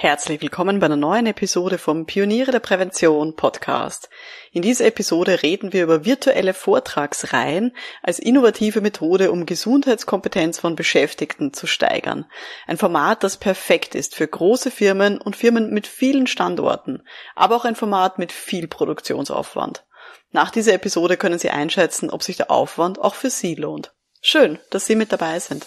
Herzlich willkommen bei einer neuen Episode vom Pioniere der Prävention Podcast. In dieser Episode reden wir über virtuelle Vortragsreihen als innovative Methode, um Gesundheitskompetenz von Beschäftigten zu steigern. Ein Format, das perfekt ist für große Firmen und Firmen mit vielen Standorten, aber auch ein Format mit viel Produktionsaufwand. Nach dieser Episode können Sie einschätzen, ob sich der Aufwand auch für Sie lohnt. Schön, dass Sie mit dabei sind.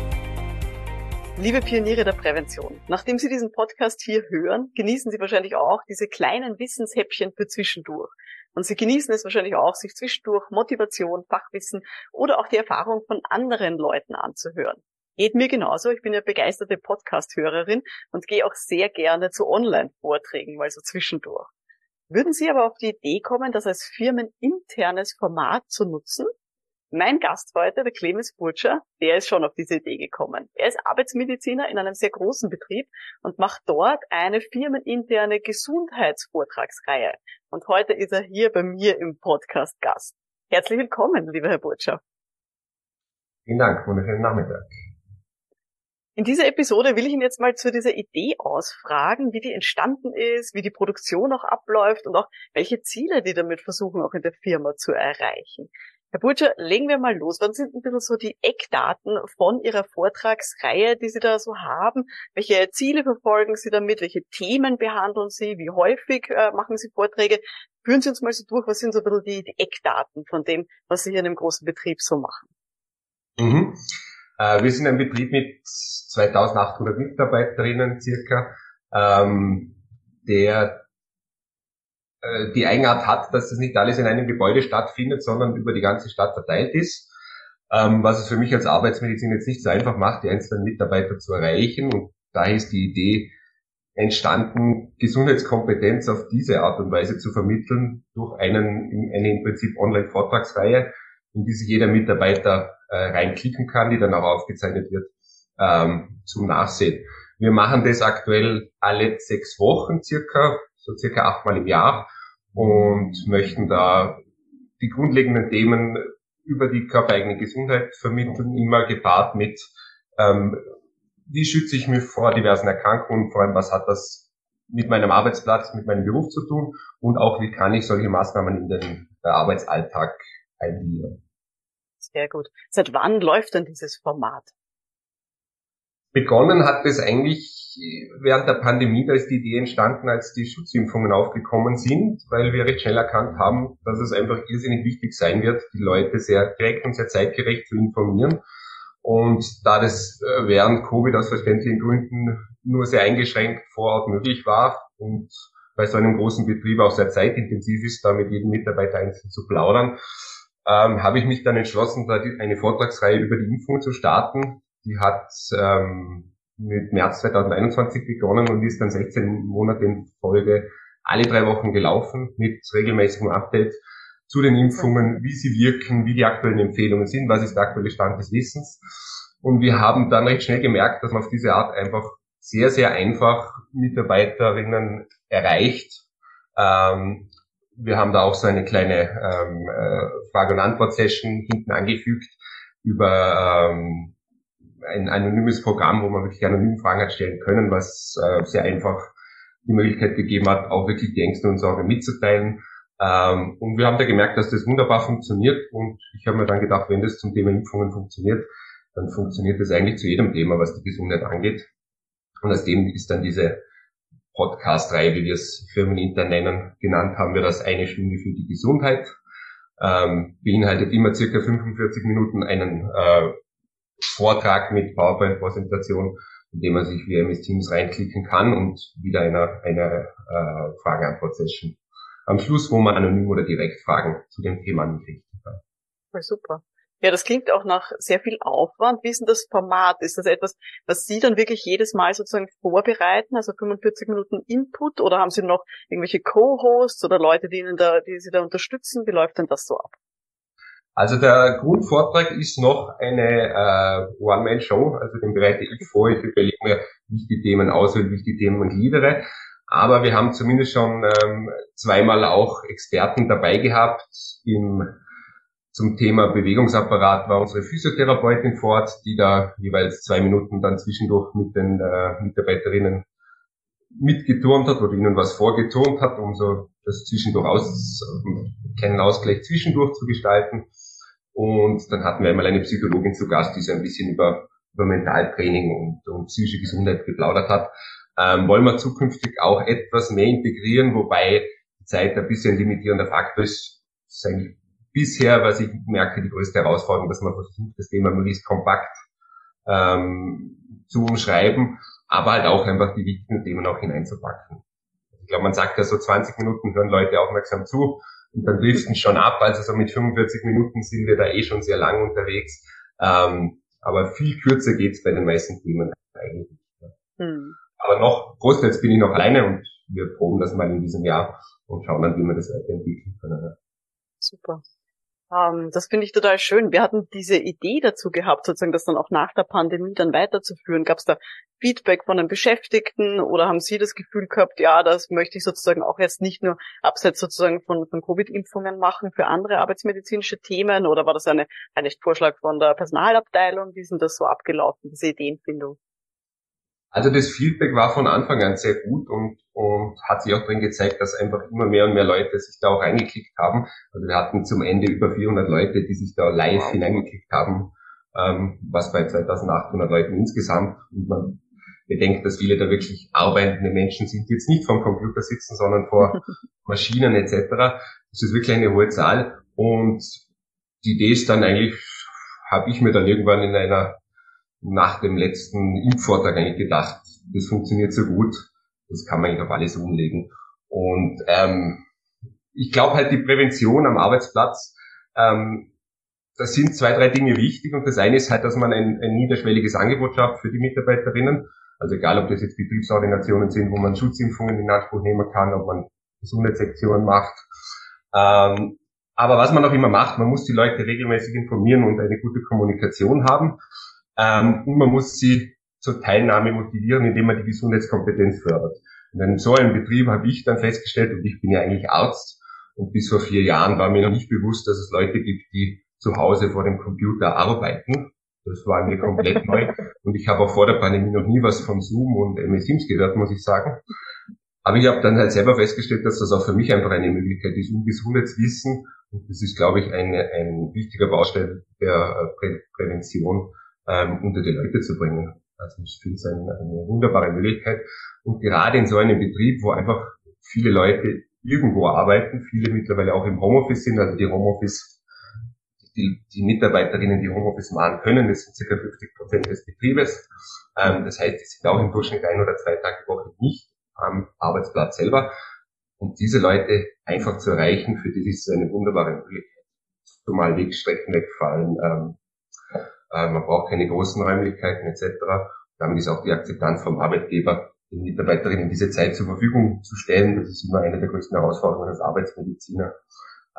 Liebe Pioniere der Prävention, nachdem Sie diesen Podcast hier hören, genießen Sie wahrscheinlich auch diese kleinen Wissenshäppchen für zwischendurch. Und Sie genießen es wahrscheinlich auch, sich zwischendurch Motivation, Fachwissen oder auch die Erfahrung von anderen Leuten anzuhören. Geht mir genauso. Ich bin ja begeisterte Podcast-Hörerin und gehe auch sehr gerne zu Online-Vorträgen, mal so zwischendurch. Würden Sie aber auf die Idee kommen, das als firmeninternes Format zu nutzen? Mein Gast heute, der Clemens Burtscher, der ist schon auf diese Idee gekommen. Er ist Arbeitsmediziner in einem sehr großen Betrieb und macht dort eine firmeninterne Gesundheitsvortragsreihe. Und heute ist er hier bei mir im Podcast Gast. Herzlich willkommen, lieber Herr Burtscher. Vielen Dank, wunderschönen Nachmittag. In dieser Episode will ich ihn jetzt mal zu dieser Idee ausfragen, wie die entstanden ist, wie die Produktion auch abläuft und auch welche Ziele die damit versuchen, auch in der Firma zu erreichen. Herr Butcher, legen wir mal los. Was sind ein bisschen so die Eckdaten von Ihrer Vortragsreihe, die Sie da so haben? Welche Ziele verfolgen Sie damit? Welche Themen behandeln Sie? Wie häufig äh, machen Sie Vorträge? Führen Sie uns mal so durch, was sind so ein bisschen die, die Eckdaten von dem, was Sie hier in einem großen Betrieb so machen? Mhm. Äh, wir sind ein Betrieb mit 2800 Mitarbeiterinnen circa, ähm, der äh, die Eigenart hat, dass das nicht alles in einem Gebäude stattfindet, sondern über die ganze Stadt verteilt ist. Ähm, was es für mich als Arbeitsmedizin jetzt nicht so einfach macht, die einzelnen Mitarbeiter zu erreichen. Und daher ist die Idee entstanden, Gesundheitskompetenz auf diese Art und Weise zu vermitteln durch einen, eine im Prinzip Online-Vortragsreihe, in die sich jeder Mitarbeiter äh, reinklicken kann, die dann auch aufgezeichnet wird ähm, zum Nachsehen. Wir machen das aktuell alle sechs Wochen circa, so circa achtmal im Jahr und möchten da die grundlegenden Themen über die körpereigene Gesundheit vermitteln, immer gepaart mit, ähm, wie schütze ich mich vor diversen Erkrankungen, vor allem was hat das mit meinem Arbeitsplatz, mit meinem Beruf zu tun und auch wie kann ich solche Maßnahmen in den Arbeitsalltag eingliedern. Sehr gut. Seit wann läuft denn dieses Format? Begonnen hat es eigentlich während der Pandemie, da ist die Idee entstanden, als die Schutzimpfungen aufgekommen sind, weil wir recht schnell erkannt haben, dass es einfach irrsinnig wichtig sein wird, die Leute sehr direkt und sehr zeitgerecht zu informieren. Und da das äh, während Covid aus verständlichen Gründen nur sehr eingeschränkt vor Ort möglich war und bei so einem großen Betrieb auch sehr zeitintensiv ist, da mit jedem Mitarbeiter einzeln zu plaudern, ähm, habe ich mich dann entschlossen, da eine Vortragsreihe über die Impfung zu starten, die hat ähm, mit März 2021 begonnen und ist dann 16 Monate in Folge alle drei Wochen gelaufen mit regelmäßigem Update zu den Impfungen, wie sie wirken, wie die aktuellen Empfehlungen sind, was ist der aktuelle Stand des Wissens. Und wir haben dann recht schnell gemerkt, dass man auf diese Art einfach sehr, sehr einfach Mitarbeiterinnen erreicht. Ähm, wir haben da auch so eine kleine ähm, äh, Frage- und Antwort-Session hinten angefügt über ähm, ein anonymes Programm, wo man wirklich anonym Fragen hat stellen können, was äh, sehr einfach die Möglichkeit gegeben hat, auch wirklich die Ängste und Sorgen mitzuteilen. Ähm, und wir haben da gemerkt, dass das wunderbar funktioniert. Und ich habe mir dann gedacht, wenn das zum Thema Impfungen funktioniert, dann funktioniert das eigentlich zu jedem Thema, was die Gesundheit angeht. Und aus dem ist dann diese Podcast-Reihe, wie wir es firmenintern nennen, genannt haben wir das eine Stunde für die Gesundheit. Ähm, beinhaltet immer circa 45 Minuten einen äh, Vortrag mit PowerPoint-Präsentation, in dem man sich wie MS Teams reinklicken kann und wieder eine, eine äh, Frage-Antwort-Session am Schluss, wo man anonym oder direkt Fragen zu dem Thema anrichten kann. Voll super. Ja, das klingt auch nach sehr viel Aufwand. Wie ist denn das Format? Ist das etwas, was Sie dann wirklich jedes Mal sozusagen vorbereiten, also 45 Minuten Input, oder haben Sie noch irgendwelche Co-Hosts oder Leute, die Ihnen da, die Sie da unterstützen? Wie läuft denn das so ab? Also der Grundvortrag ist noch eine äh, One-Man-Show, also den bereite ich vor. Ich überlege mir, wie ich die Themen auswähle, wie ich die Themen gliedere. Aber wir haben zumindest schon ähm, zweimal auch Experten dabei gehabt. Im, zum Thema Bewegungsapparat war unsere Physiotherapeutin fort, die da jeweils zwei Minuten dann zwischendurch mit den äh, Mitarbeiterinnen mitgeturnt hat oder ihnen was vorgeturnt hat, um so das zwischendurch aus, keinen Ausgleich zwischendurch zu gestalten. Und dann hatten wir einmal eine Psychologin zu Gast, die so ein bisschen über, über Mentaltraining und, und psychische Gesundheit geplaudert hat. Ähm, wollen wir zukünftig auch etwas mehr integrieren, wobei die Zeit ein bisschen limitierender Faktor ist. Das ist eigentlich bisher, was ich merke, die größte Herausforderung, dass man versucht, das Thema möglichst kompakt ähm, zu umschreiben, aber halt auch einfach die wichtigen Themen auch hineinzupacken. Ich glaube, man sagt ja so 20 Minuten hören Leute aufmerksam zu und dann driften schon ab. Also so mit 45 Minuten sind wir da eh schon sehr lang unterwegs. Ähm, aber viel kürzer geht's bei den meisten Themen eigentlich nicht. Hm. Aber noch, großteils bin ich noch alleine und wir proben das mal in diesem Jahr und schauen dann, wie wir das weiterentwickeln können. Super. Ähm, das finde ich total schön. Wir hatten diese Idee dazu gehabt, sozusagen das dann auch nach der Pandemie dann weiterzuführen. Gab es da Feedback von den Beschäftigten oder haben Sie das Gefühl gehabt, ja, das möchte ich sozusagen auch jetzt nicht nur abseits sozusagen von, von Covid-Impfungen machen für andere arbeitsmedizinische Themen oder war das eine, ein Vorschlag von der Personalabteilung? Wie sind das so abgelaufen, diese Ideenfindung? Also das Feedback war von Anfang an sehr gut und, und hat sich auch drin gezeigt, dass einfach immer mehr und mehr Leute sich da auch eingeklickt haben. Also wir hatten zum Ende über 400 Leute, die sich da live wow. hineingeklickt haben, ähm, was bei 2800 Leuten insgesamt. Und man bedenkt, dass viele da wirklich arbeitende Menschen sind, die jetzt nicht vom Computer sitzen, sondern vor Maschinen etc. Das ist wirklich eine hohe Zahl. Und die Idee ist dann eigentlich, habe ich mir dann irgendwann in einer nach dem letzten Impfvortrag eigentlich gedacht, das funktioniert so gut, das kann man eigentlich auf alles umlegen. Und ähm, ich glaube halt die Prävention am Arbeitsplatz, ähm, da sind zwei, drei Dinge wichtig und das eine ist halt, dass man ein, ein niederschwelliges Angebot schafft für die Mitarbeiterinnen. Also egal, ob das jetzt Betriebsordinationen sind, wo man Schutzimpfungen in Anspruch nehmen kann, ob man Gesundheitssektionen macht. Ähm, aber was man auch immer macht, man muss die Leute regelmäßig informieren und eine gute Kommunikation haben. Ähm, und man muss sie zur Teilnahme motivieren, indem man die Gesundheitskompetenz fördert. In einem so einem Betrieb habe ich dann festgestellt, und ich bin ja eigentlich Arzt, und bis vor vier Jahren war mir noch nicht bewusst, dass es Leute gibt, die zu Hause vor dem Computer arbeiten. Das war mir komplett neu. Und ich habe auch vor der Pandemie noch nie was von Zoom und MS Teams gehört, muss ich sagen. Aber ich habe dann halt selber festgestellt, dass das auch für mich einfach eine Möglichkeit ist, um Gesundheitswissen, und das ist, glaube ich, ein, ein wichtiger Baustein der äh, Prä Prävention, ähm, unter die Leute zu bringen. Also ich finde es eine, eine wunderbare Möglichkeit. Und gerade in so einem Betrieb, wo einfach viele Leute irgendwo arbeiten, viele mittlerweile auch im Homeoffice sind, also die Homeoffice, die, die Mitarbeiterinnen, die Homeoffice machen können, das sind circa 50 Prozent des Betriebes. Ähm, das heißt, die sind auch im Durchschnitt ein oder zwei Tage die Woche nicht am Arbeitsplatz selber. Und diese Leute einfach zu erreichen, für die ist es eine wunderbare Möglichkeit. Zumal Wegstrecken wegfallen, ähm, äh, man braucht keine großen Räumlichkeiten etc. Damit ist auch die Akzeptanz vom Arbeitgeber, den Mitarbeiterinnen diese Zeit zur Verfügung zu stellen. Das ist immer eine der größten Herausforderungen als Arbeitsmediziner,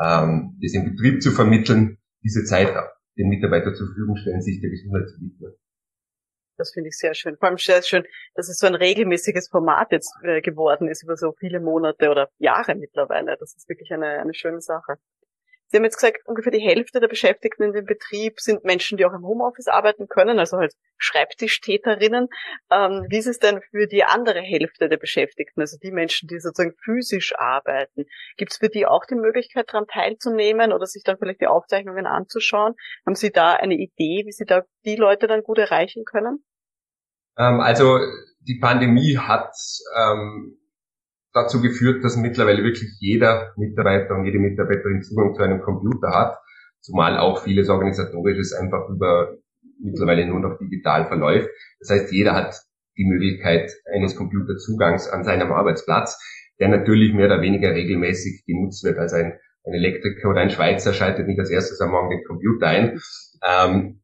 ähm, das im Betrieb zu vermitteln, diese Zeit den Mitarbeiter zur Verfügung stellen, sich der Gesundheit zu widmen. Das finde ich sehr schön. Vor allem sehr schön, dass es so ein regelmäßiges Format jetzt äh, geworden ist über so viele Monate oder Jahre mittlerweile. Das ist wirklich eine, eine schöne Sache. Sie haben jetzt gesagt, ungefähr die Hälfte der Beschäftigten in dem Betrieb sind Menschen, die auch im Homeoffice arbeiten können, also halt Schreibtischtäterinnen. Ähm, wie ist es denn für die andere Hälfte der Beschäftigten, also die Menschen, die sozusagen physisch arbeiten? Gibt es für die auch die Möglichkeit, daran teilzunehmen oder sich dann vielleicht die Aufzeichnungen anzuschauen? Haben Sie da eine Idee, wie Sie da die Leute dann gut erreichen können? Ähm, also die Pandemie hat ähm, dazu geführt, dass mittlerweile wirklich jeder Mitarbeiter und jede Mitarbeiterin Zugang zu einem Computer hat, zumal auch vieles Organisatorisches einfach über mittlerweile nur noch digital verläuft. Das heißt, jeder hat die Möglichkeit eines Computerzugangs an seinem Arbeitsplatz, der natürlich mehr oder weniger regelmäßig genutzt wird. Also ein, ein Elektriker oder ein Schweizer schaltet nicht als erstes am Morgen den Computer ein. Ähm,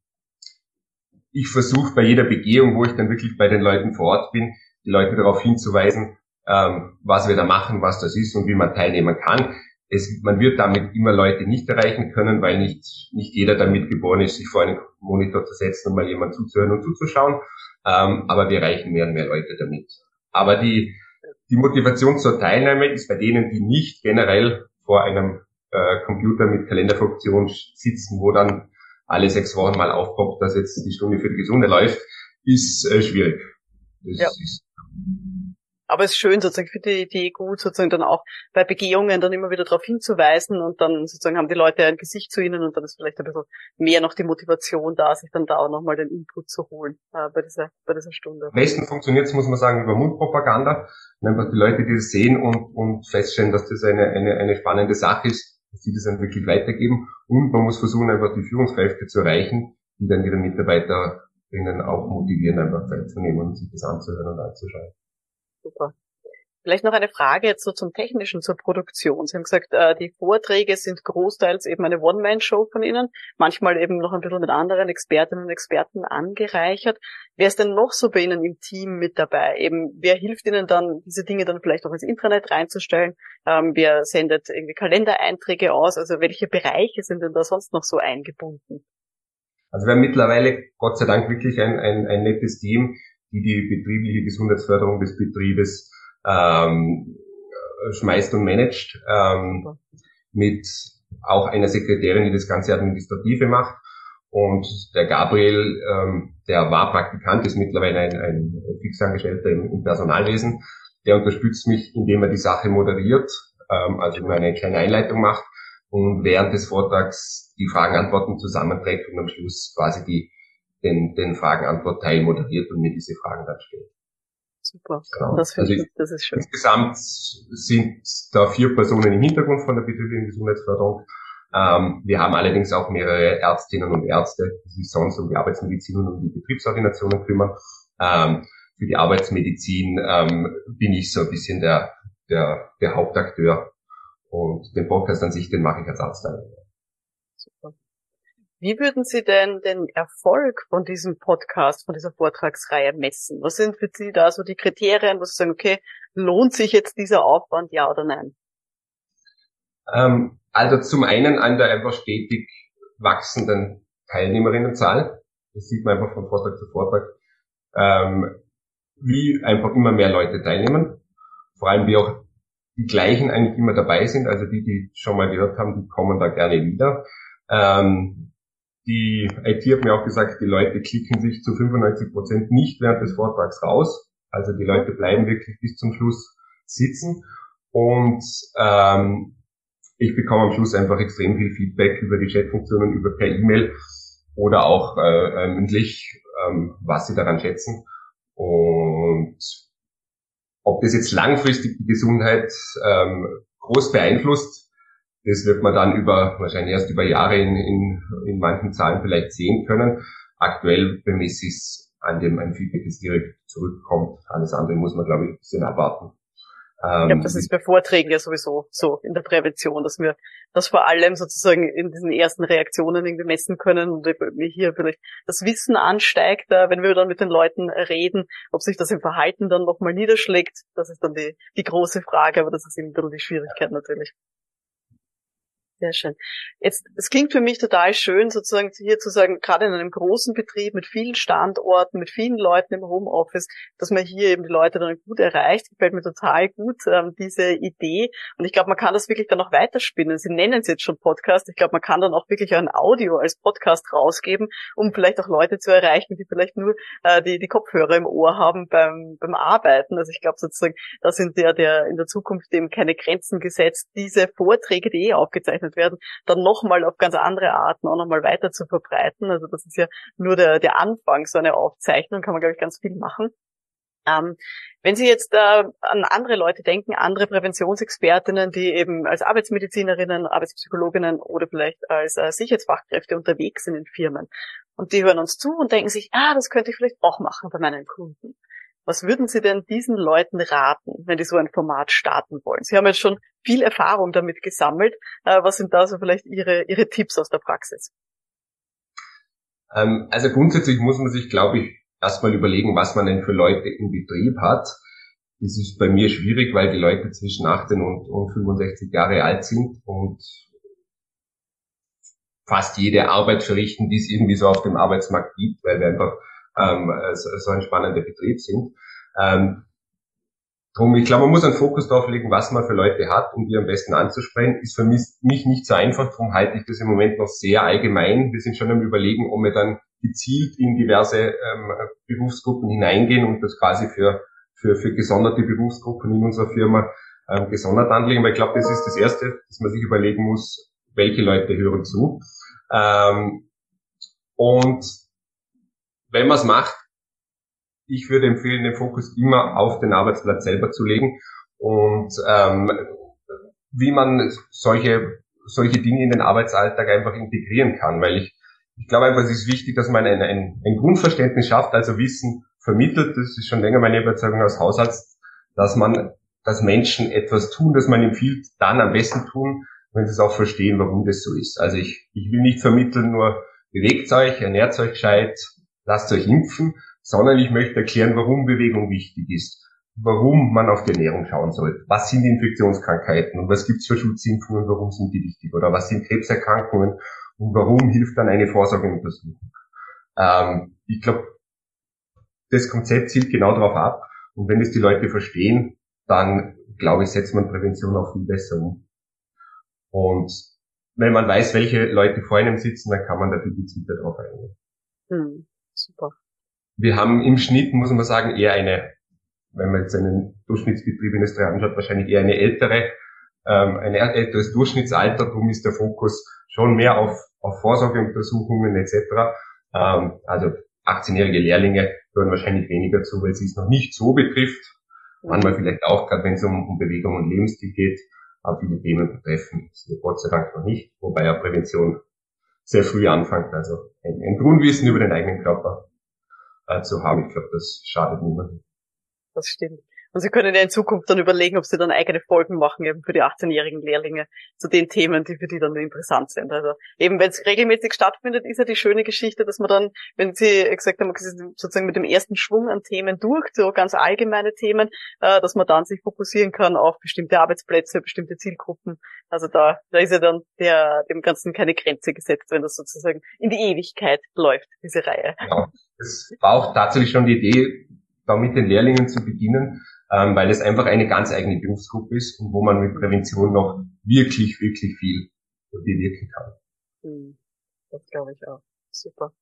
ich versuche bei jeder Begehung, wo ich dann wirklich bei den Leuten vor Ort bin, die Leute darauf hinzuweisen, ähm, was wir da machen, was das ist und wie man teilnehmen kann. Es, man wird damit immer Leute nicht erreichen können, weil nicht, nicht jeder damit geboren ist, sich vor einen Monitor zu setzen und mal jemand zuzuhören und zuzuschauen. Ähm, aber wir erreichen mehr und mehr Leute damit. Aber die, die Motivation zur Teilnahme ist bei denen, die nicht generell vor einem äh, Computer mit Kalenderfunktion sitzen, wo dann alle sechs Wochen mal aufpoppt, dass jetzt die Stunde für die Gesunde läuft, ist äh, schwierig. Das ja. ist aber es ist schön, sozusagen, für die Idee gut, sozusagen dann auch bei Begehungen dann immer wieder darauf hinzuweisen und dann sozusagen haben die Leute ein Gesicht zu ihnen und dann ist vielleicht ein bisschen mehr noch die Motivation da, sich dann da auch nochmal den Input zu holen äh, bei, dieser, bei dieser Stunde. Am besten funktioniert es, muss man sagen, über Mundpropaganda. Und einfach die Leute, die das sehen und, und feststellen, dass das eine, eine, eine spannende Sache ist, dass sie das dann wirklich weitergeben. Und man muss versuchen, einfach die Führungskräfte zu erreichen, die dann ihre Mitarbeiterinnen auch motivieren, einfach Zeit zu nehmen und sich das anzuhören und anzuschauen. Super. Vielleicht noch eine Frage jetzt so zum Technischen, zur Produktion. Sie haben gesagt, äh, die Vorträge sind großteils eben eine One-Man-Show von Ihnen, manchmal eben noch ein bisschen mit anderen Expertinnen und Experten angereichert. Wer ist denn noch so bei Ihnen im Team mit dabei? Eben, wer hilft Ihnen dann, diese Dinge dann vielleicht auch ins Intranet reinzustellen? Ähm, wer sendet irgendwie Kalendereinträge aus? Also welche Bereiche sind denn da sonst noch so eingebunden? Also wir haben mittlerweile Gott sei Dank wirklich ein, ein, ein nettes Team, die die betriebliche Gesundheitsförderung des Betriebes ähm, schmeißt und managt, ähm, mit auch einer Sekretärin, die das ganze Administrative macht. Und der Gabriel, ähm, der war Praktikant, ist mittlerweile ein, ein Fixangestellter im, im Personalwesen. Der unterstützt mich, indem er die Sache moderiert, ähm, also immer eine kleine Einleitung macht und während des Vortrags die Fragen-Antworten zusammenträgt und am Schluss quasi die den, den Fragen-Antwort-Teil moderiert und mir diese Fragen dann stellt. Super, genau. das, also ich, das ist schön. Insgesamt sind da vier Personen im Hintergrund von der betrieblichen Gesundheitsförderung. Ähm, wir haben allerdings auch mehrere Ärztinnen und Ärzte, die sich sonst um die Arbeitsmedizin und um die Betriebsordinationen kümmern. Ähm, für die Arbeitsmedizin ähm, bin ich so ein bisschen der, der, der Hauptakteur und den Podcast an sich, den mache ich als Arzt. Super. Wie würden Sie denn den Erfolg von diesem Podcast, von dieser Vortragsreihe messen? Was sind für Sie da so die Kriterien, wo Sie sagen, okay, lohnt sich jetzt dieser Aufwand, ja oder nein? Ähm, also zum einen an der einfach stetig wachsenden Teilnehmerinnenzahl. Das sieht man einfach von Vortrag zu Vortrag. Ähm, wie einfach immer mehr Leute teilnehmen. Vor allem wie auch die gleichen eigentlich immer dabei sind. Also die, die schon mal gehört haben, die kommen da gerne wieder. Ähm, die IT hat mir auch gesagt, die Leute klicken sich zu 95 Prozent nicht während des Vortrags raus. Also die Leute bleiben wirklich bis zum Schluss sitzen. Und ähm, ich bekomme am Schluss einfach extrem viel Feedback über die Chatfunktionen, über per E-Mail oder auch äh, äh, mündlich, ähm, was sie daran schätzen. Und ob das jetzt langfristig die Gesundheit ähm, groß beeinflusst, das wird man dann über, wahrscheinlich erst über Jahre in, in, in manchen Zahlen vielleicht sehen können. Aktuell bemesse ich es an dem ein Feedback, das direkt zurückkommt. Alles andere muss man, glaube ich, ein bisschen abwarten. Ähm, ich glaube, das ist bei Vorträgen ja sowieso so in der Prävention, dass wir das vor allem sozusagen in diesen ersten Reaktionen irgendwie messen können und hier vielleicht das Wissen ansteigt, äh, wenn wir dann mit den Leuten reden, ob sich das im Verhalten dann nochmal niederschlägt, das ist dann die, die große Frage, aber das ist eben ein bisschen die Schwierigkeit natürlich. Sehr schön. Jetzt, es klingt für mich total schön, sozusagen hier zu sagen, gerade in einem großen Betrieb mit vielen Standorten, mit vielen Leuten im Homeoffice, dass man hier eben die Leute dann gut erreicht. Gefällt mir total gut, ähm, diese Idee. Und ich glaube, man kann das wirklich dann auch weiterspinnen. Sie nennen es jetzt schon Podcast. Ich glaube, man kann dann auch wirklich ein Audio als Podcast rausgeben, um vielleicht auch Leute zu erreichen, die vielleicht nur äh, die, die Kopfhörer im Ohr haben beim, beim Arbeiten. Also ich glaube sozusagen, da sind der, der in der Zukunft eben keine Grenzen gesetzt. Diese Vorträge, die eh aufgezeichnet bezeichnet werden, dann nochmal auf ganz andere Arten auch nochmal weiter zu verbreiten. Also das ist ja nur der, der Anfang, so eine Aufzeichnung, kann man, glaube ich, ganz viel machen. Ähm, wenn Sie jetzt äh, an andere Leute denken, andere Präventionsexpertinnen, die eben als Arbeitsmedizinerinnen, Arbeitspsychologinnen oder vielleicht als äh, Sicherheitsfachkräfte unterwegs sind in Firmen und die hören uns zu und denken sich, ah, das könnte ich vielleicht auch machen bei meinen Kunden. Was würden Sie denn diesen Leuten raten, wenn die so ein Format starten wollen? Sie haben jetzt schon viel Erfahrung damit gesammelt. Äh, was sind da so vielleicht Ihre, Ihre Tipps aus der Praxis? Ähm, also grundsätzlich muss man sich, glaube ich, erstmal überlegen, was man denn für Leute im Betrieb hat. Das ist bei mir schwierig, weil die Leute zwischen 18 und, und 65 Jahre alt sind und fast jede Arbeit verrichten, die es irgendwie so auf dem Arbeitsmarkt gibt, weil wir einfach ähm, so ein spannender Betrieb sind. Ähm, drum, ich glaube, man muss einen Fokus darauf legen, was man für Leute hat, um die am besten anzusprechen. Ist für mich, mich nicht so einfach, darum halte ich das im Moment noch sehr allgemein. Wir sind schon am überlegen, ob wir dann gezielt in diverse ähm, Berufsgruppen hineingehen und das quasi für, für, für gesonderte Berufsgruppen in unserer Firma ähm, gesondert anlegen. Weil ich glaube, das ist das Erste, dass man sich überlegen muss, welche Leute hören zu. Ähm, und wenn man es macht, ich würde empfehlen, den Fokus immer auf den Arbeitsplatz selber zu legen und ähm, wie man solche solche Dinge in den Arbeitsalltag einfach integrieren kann, weil ich ich glaube einfach, es ist wichtig, dass man ein, ein, ein Grundverständnis schafft, also Wissen vermittelt. Das ist schon länger meine Überzeugung als Hausarzt, dass man, dass Menschen etwas tun, das man empfiehlt, dann am besten tun, wenn sie es auch verstehen, warum das so ist. Also ich, ich will nicht vermitteln, nur bewegt euch, ernährt euch gescheit, lasst euch impfen, sondern ich möchte erklären, warum Bewegung wichtig ist, warum man auf die Ernährung schauen sollte, was sind Infektionskrankheiten und was gibt's für Schutzimpfungen, warum sind die wichtig? Oder was sind Krebserkrankungen? Und warum hilft dann eine Vorsorgeuntersuchung. Ähm, ich glaube, das Konzept zielt genau darauf ab. Und wenn es die Leute verstehen, dann glaube ich, setzt man Prävention auch viel besser um. Und wenn man weiß, welche Leute vor einem sitzen, dann kann man da viel gezielter drauf eingehen. Hm, super. Wir haben im Schnitt, muss man sagen, eher eine, wenn man jetzt einen Durchschnittsbetrieb in Österreich anschaut, wahrscheinlich eher eine ältere, ähm, ein älteres Durchschnittsalter. Darum ist der Fokus schon mehr auf, auf Vorsorgeuntersuchungen etc. Ähm, also 18-jährige Lehrlinge hören wahrscheinlich weniger zu, weil sie es noch nicht so betrifft. Manchmal vielleicht auch, gerade wenn es um, um Bewegung und Lebensstil geht, aber viele Themen betreffen sie Gott sei Dank noch nicht, wobei ja Prävention sehr früh anfängt. Also ein, ein Grundwissen über den eigenen Körper äh, zu haben. Ich glaube, das schadet niemandem. Das stimmt. Und Sie können ja in Zukunft dann überlegen, ob Sie dann eigene Folgen machen, eben für die 18-jährigen Lehrlinge, zu den Themen, die für die dann interessant sind. Also eben, wenn es regelmäßig stattfindet, ist ja die schöne Geschichte, dass man dann, wenn Sie gesagt haben, sozusagen mit dem ersten Schwung an Themen durch, so ganz allgemeine Themen, äh, dass man dann sich fokussieren kann auf bestimmte Arbeitsplätze, bestimmte Zielgruppen. Also da, da ist ja dann der, dem Ganzen keine Grenze gesetzt, wenn das sozusagen in die Ewigkeit läuft, diese Reihe. Ja, es war auch tatsächlich schon die Idee, da mit den Lehrlingen zu beginnen, ähm, weil es einfach eine ganz eigene Berufsgruppe ist und wo man mit Prävention noch wirklich, wirklich viel bewirken kann. Hm, das glaube ich auch. Super.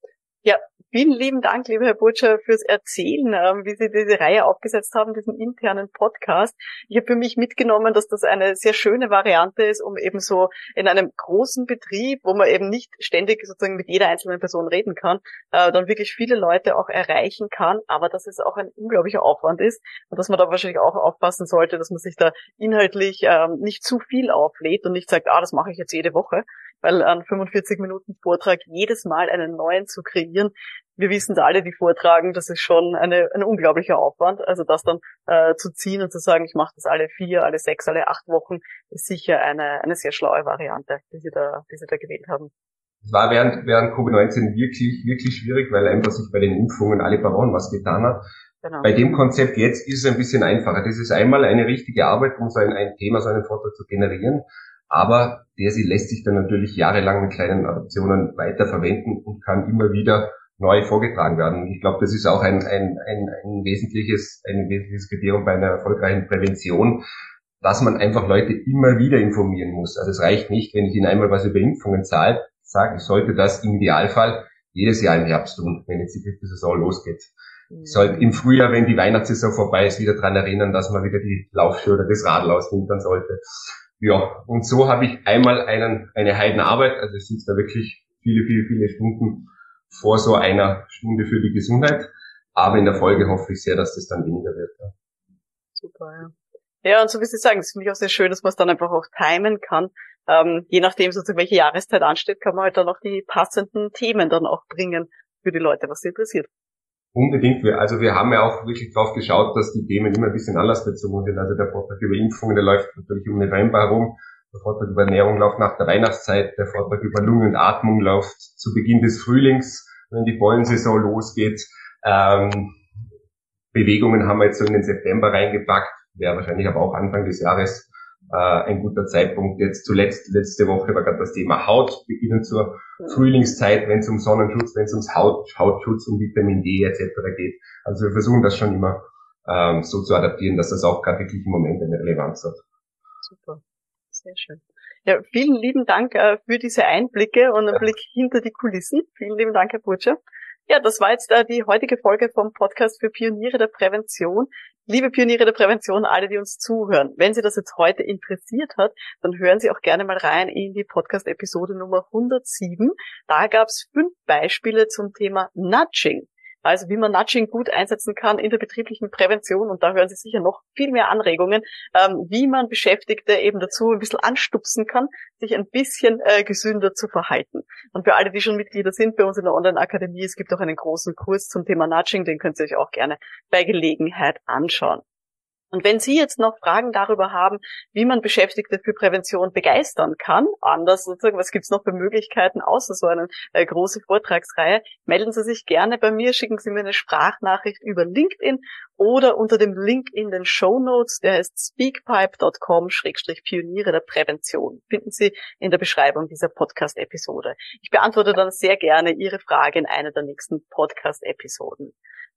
Ja, vielen lieben Dank, lieber Herr Butcher, fürs Erzählen, ähm, wie Sie diese Reihe aufgesetzt haben, diesen internen Podcast. Ich habe für mich mitgenommen, dass das eine sehr schöne Variante ist, um eben so in einem großen Betrieb, wo man eben nicht ständig sozusagen mit jeder einzelnen Person reden kann, äh, dann wirklich viele Leute auch erreichen kann, aber dass es auch ein unglaublicher Aufwand ist und dass man da wahrscheinlich auch aufpassen sollte, dass man sich da inhaltlich ähm, nicht zu viel auflädt und nicht sagt, ah, das mache ich jetzt jede Woche, weil an 45 Minuten Vortrag jedes Mal einen neuen zu kreieren, wir wissen es alle, die vortragen, das ist schon eine, ein unglaublicher Aufwand. Also das dann äh, zu ziehen und zu sagen, ich mache das alle vier, alle sechs, alle acht Wochen, ist sicher eine, eine sehr schlaue Variante, die Sie da, die Sie da gewählt haben. Es war während, während Covid-19 wirklich, wirklich schwierig, weil einfach sich bei den Impfungen alle paar Wochen was getan hat. Genau. Bei dem Konzept jetzt ist es ein bisschen einfacher. Das ist einmal eine richtige Arbeit, um so ein, ein Thema, so einen Vortrag zu generieren aber der sie lässt sich dann natürlich jahrelang mit kleinen Adaptionen weiterverwenden und kann immer wieder neu vorgetragen werden. Ich glaube, das ist auch ein, ein, ein, ein wesentliches, ein wesentliches Kriterium bei einer erfolgreichen Prävention, dass man einfach Leute immer wieder informieren muss. Also es reicht nicht, wenn ich ihnen einmal was über Impfungen zahle, sage, ich sollte das im Idealfall jedes Jahr im Herbst tun, wenn jetzt die fünfte Saison losgeht. Ich sollte im Frühjahr, wenn die Weihnachtssaison vorbei ist, wieder dran erinnern, dass man wieder die Laufschuhe oder das Radl auswintern sollte. Ja, und so habe ich einmal einen, eine Heidenarbeit, also ich sitze da wirklich viele, viele, viele Stunden vor so einer Stunde für die Gesundheit. Aber in der Folge hoffe ich sehr, dass das dann weniger wird. Ja. Super, ja. Ja, und so wie Sie sagen, das finde ich auch sehr schön, dass man es dann einfach auch timen kann. Ähm, je nachdem sozusagen, welche Jahreszeit ansteht, kann man halt dann auch die passenden Themen dann auch bringen für die Leute, was sie interessiert. Unbedingt. Also wir haben ja auch wirklich drauf geschaut, dass die Themen immer ein bisschen anders bezogen sind. Also der Vortrag über Impfungen, der läuft natürlich um November herum. Der Vortrag über Ernährung läuft nach der Weihnachtszeit. Der Vortrag über Lungen und Atmung läuft zu Beginn des Frühlings. wenn die Pollensaison losgeht. Ähm, Bewegungen haben wir jetzt so in den September reingepackt, wäre wahrscheinlich aber auch Anfang des Jahres äh, ein guter Zeitpunkt. Jetzt zuletzt, letzte Woche war gerade das Thema Haut, beginnen zur Frühlingszeit, wenn es um Sonnenschutz, wenn es ums Haut, Hautschutz, um Vitamin D etc. geht. Also wir versuchen das schon immer ähm, so zu adaptieren, dass das auch gerade wirklich im Moment eine Relevanz hat. Super, sehr schön. Ja, vielen lieben Dank äh, für diese Einblicke und einen Blick hinter die Kulissen. Vielen lieben Dank, Herr Burtscher. Ja, das war jetzt äh, die heutige Folge vom Podcast für Pioniere der Prävention. Liebe Pioniere der Prävention, alle, die uns zuhören, wenn Sie das jetzt heute interessiert hat, dann hören Sie auch gerne mal rein in die Podcast-Episode Nummer 107. Da gab es fünf Beispiele zum Thema Nudging. Also wie man Nudging gut einsetzen kann in der betrieblichen Prävention. Und da hören Sie sicher noch viel mehr Anregungen, ähm, wie man Beschäftigte eben dazu ein bisschen anstupsen kann, sich ein bisschen äh, gesünder zu verhalten. Und für alle, die schon Mitglieder sind bei uns in der Online-Akademie, es gibt auch einen großen Kurs zum Thema Nudging, den könnt ihr euch auch gerne bei Gelegenheit anschauen. Und wenn Sie jetzt noch Fragen darüber haben, wie man Beschäftigte für Prävention begeistern kann, anders sozusagen, was gibt's noch für Möglichkeiten außer so einer äh, große Vortragsreihe, melden Sie sich gerne bei mir, schicken Sie mir eine Sprachnachricht über LinkedIn oder unter dem Link in den Show Notes, der ist speakpipe.com-pioniere der Prävention. Finden Sie in der Beschreibung dieser Podcast-Episode. Ich beantworte dann sehr gerne Ihre Frage in einer der nächsten Podcast-Episoden.